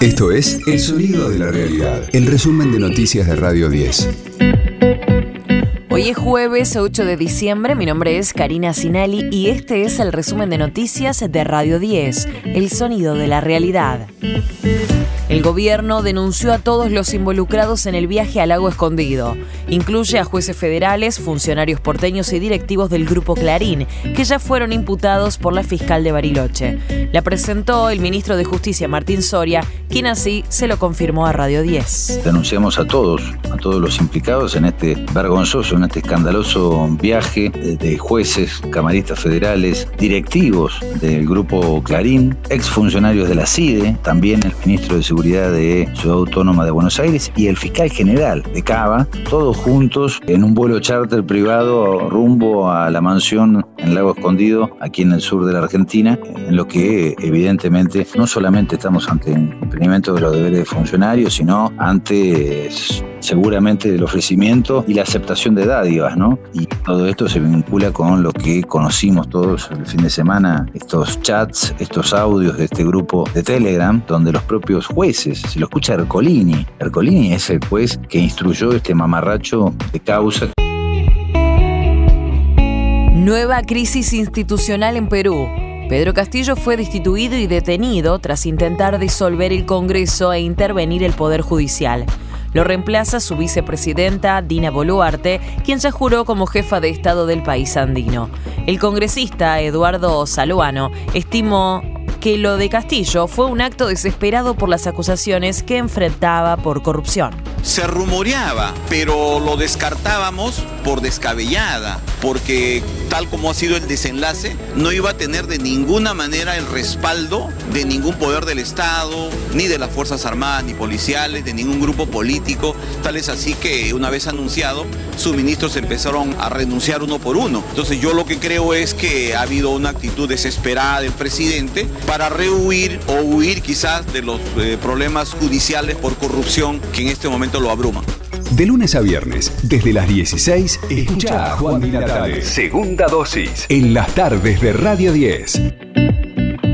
Esto es El Sonido de la Realidad, el resumen de noticias de Radio 10. Hoy es jueves 8 de diciembre, mi nombre es Karina Sinali y este es el resumen de noticias de Radio 10, El Sonido de la Realidad. El gobierno denunció a todos los involucrados en el viaje al lago escondido. Incluye a jueces federales, funcionarios porteños y directivos del Grupo Clarín, que ya fueron imputados por la fiscal de Bariloche. La presentó el ministro de Justicia Martín Soria, quien así se lo confirmó a Radio 10. Denunciamos a todos, a todos los implicados en este vergonzoso, en este escandaloso viaje de jueces, camaristas federales, directivos del Grupo Clarín, exfuncionarios de la CIDE, también el ministro de Seguridad de Ciudad Autónoma de Buenos Aires y el fiscal general de Cava, todos juntos en un vuelo charter privado rumbo a la mansión en Lago Escondido, aquí en el sur de la Argentina, en lo que evidentemente no solamente estamos ante un cumplimiento de los deberes de funcionarios, sino ante seguramente el ofrecimiento y la aceptación de dádivas, ¿no? Y todo esto se vincula con lo que conocimos todos el fin de semana, estos chats, estos audios de este grupo de Telegram, donde los propios jueces, se lo escucha Ercolini, Ercolini es el juez que instruyó este mamarracho de causa. Nueva crisis institucional en Perú. Pedro Castillo fue destituido y detenido tras intentar disolver el Congreso e intervenir el Poder Judicial. Lo reemplaza su vicepresidenta Dina Boluarte, quien ya juró como jefa de Estado del país andino. El congresista Eduardo Saluano estimó que lo de Castillo fue un acto desesperado por las acusaciones que enfrentaba por corrupción. Se rumoreaba, pero lo descartábamos por descabellada, porque tal como ha sido el desenlace, no iba a tener de ninguna manera el respaldo de ningún poder del Estado, ni de las Fuerzas Armadas, ni policiales, de ningún grupo político. Tal es así que una vez anunciado, sus ministros empezaron a renunciar uno por uno. Entonces yo lo que creo es que ha habido una actitud desesperada del presidente para rehuir o huir quizás de los eh, problemas judiciales por corrupción que en este momento lo abruman. De lunes a viernes, desde las 16, escucha a Juan Di Segunda dosis. En las tardes de Radio 10.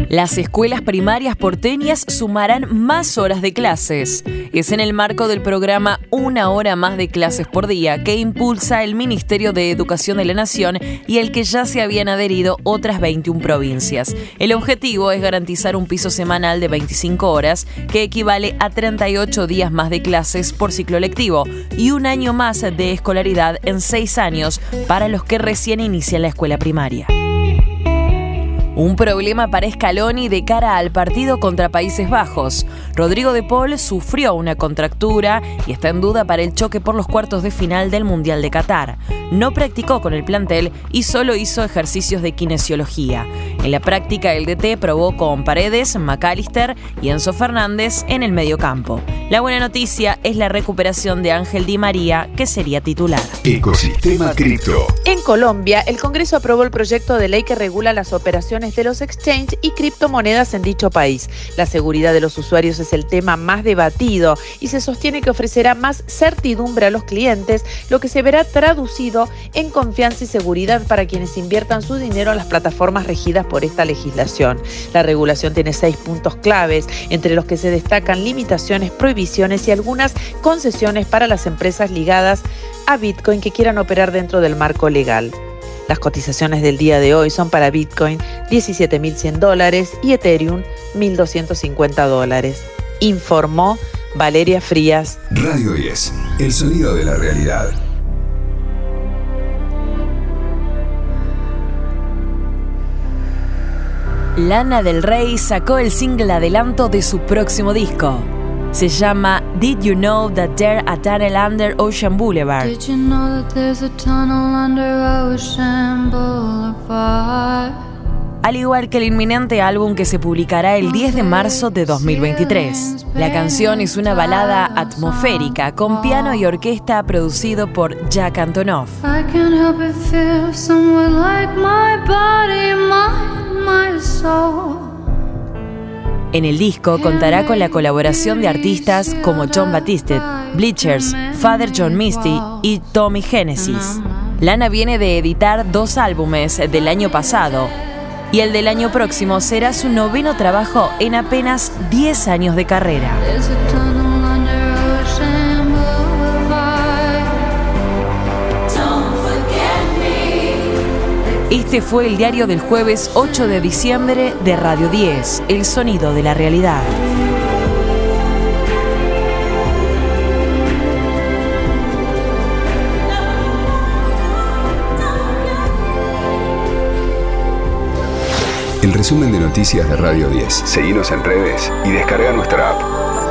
Las escuelas primarias porteñas sumarán más horas de clases. Es en el marco del programa Una hora más de clases por día que impulsa el Ministerio de Educación de la Nación y el que ya se habían adherido otras 21 provincias. El objetivo es garantizar un piso semanal de 25 horas que equivale a 38 días más de clases por ciclo lectivo y un año más de escolaridad en 6 años para los que recién inician la escuela primaria. Un problema para Scaloni de cara al partido contra Países Bajos. Rodrigo de Paul sufrió una contractura y está en duda para el choque por los cuartos de final del Mundial de Qatar. No practicó con el plantel y solo hizo ejercicios de kinesiología. En la práctica, el DT probó con Paredes, McAllister y Enzo Fernández en el mediocampo. La buena noticia es la recuperación de Ángel Di María, que sería titular. Ecosistema Cripto. En Colombia, el Congreso aprobó el proyecto de ley que regula las operaciones de los exchange y criptomonedas en dicho país. La seguridad de los usuarios es el tema más debatido y se sostiene que ofrecerá más certidumbre a los clientes, lo que se verá traducido en confianza y seguridad para quienes inviertan su dinero en las plataformas regidas por esta legislación. La regulación tiene seis puntos claves, entre los que se destacan limitaciones, prohibiciones y algunas concesiones para las empresas ligadas a Bitcoin que quieran operar dentro del marco legal. Las cotizaciones del día de hoy son para Bitcoin 17.100 dólares y Ethereum 1.250 dólares. Informó Valeria Frías. Radio 10, el sonido de la realidad. Lana del Rey sacó el single adelanto de su próximo disco. Se llama Did You Know That There a Tunnel Under Ocean Boulevard? Did you know that there's a tunnel under Ocean Boulevard? Al igual que el inminente álbum que se publicará el 10 de marzo de 2023. La canción es una balada atmosférica con piano y orquesta producido por Jack Antonoff. I En el disco contará con la colaboración de artistas como John Batiste, Bleachers, Father John Misty y Tommy Genesis. Lana viene de editar dos álbumes del año pasado, y el del año próximo será su noveno trabajo en apenas 10 años de carrera. Este fue el diario del jueves 8 de diciembre de Radio 10, El Sonido de la Realidad. El resumen de noticias de Radio 10. Seguimos en redes y descarga nuestra app.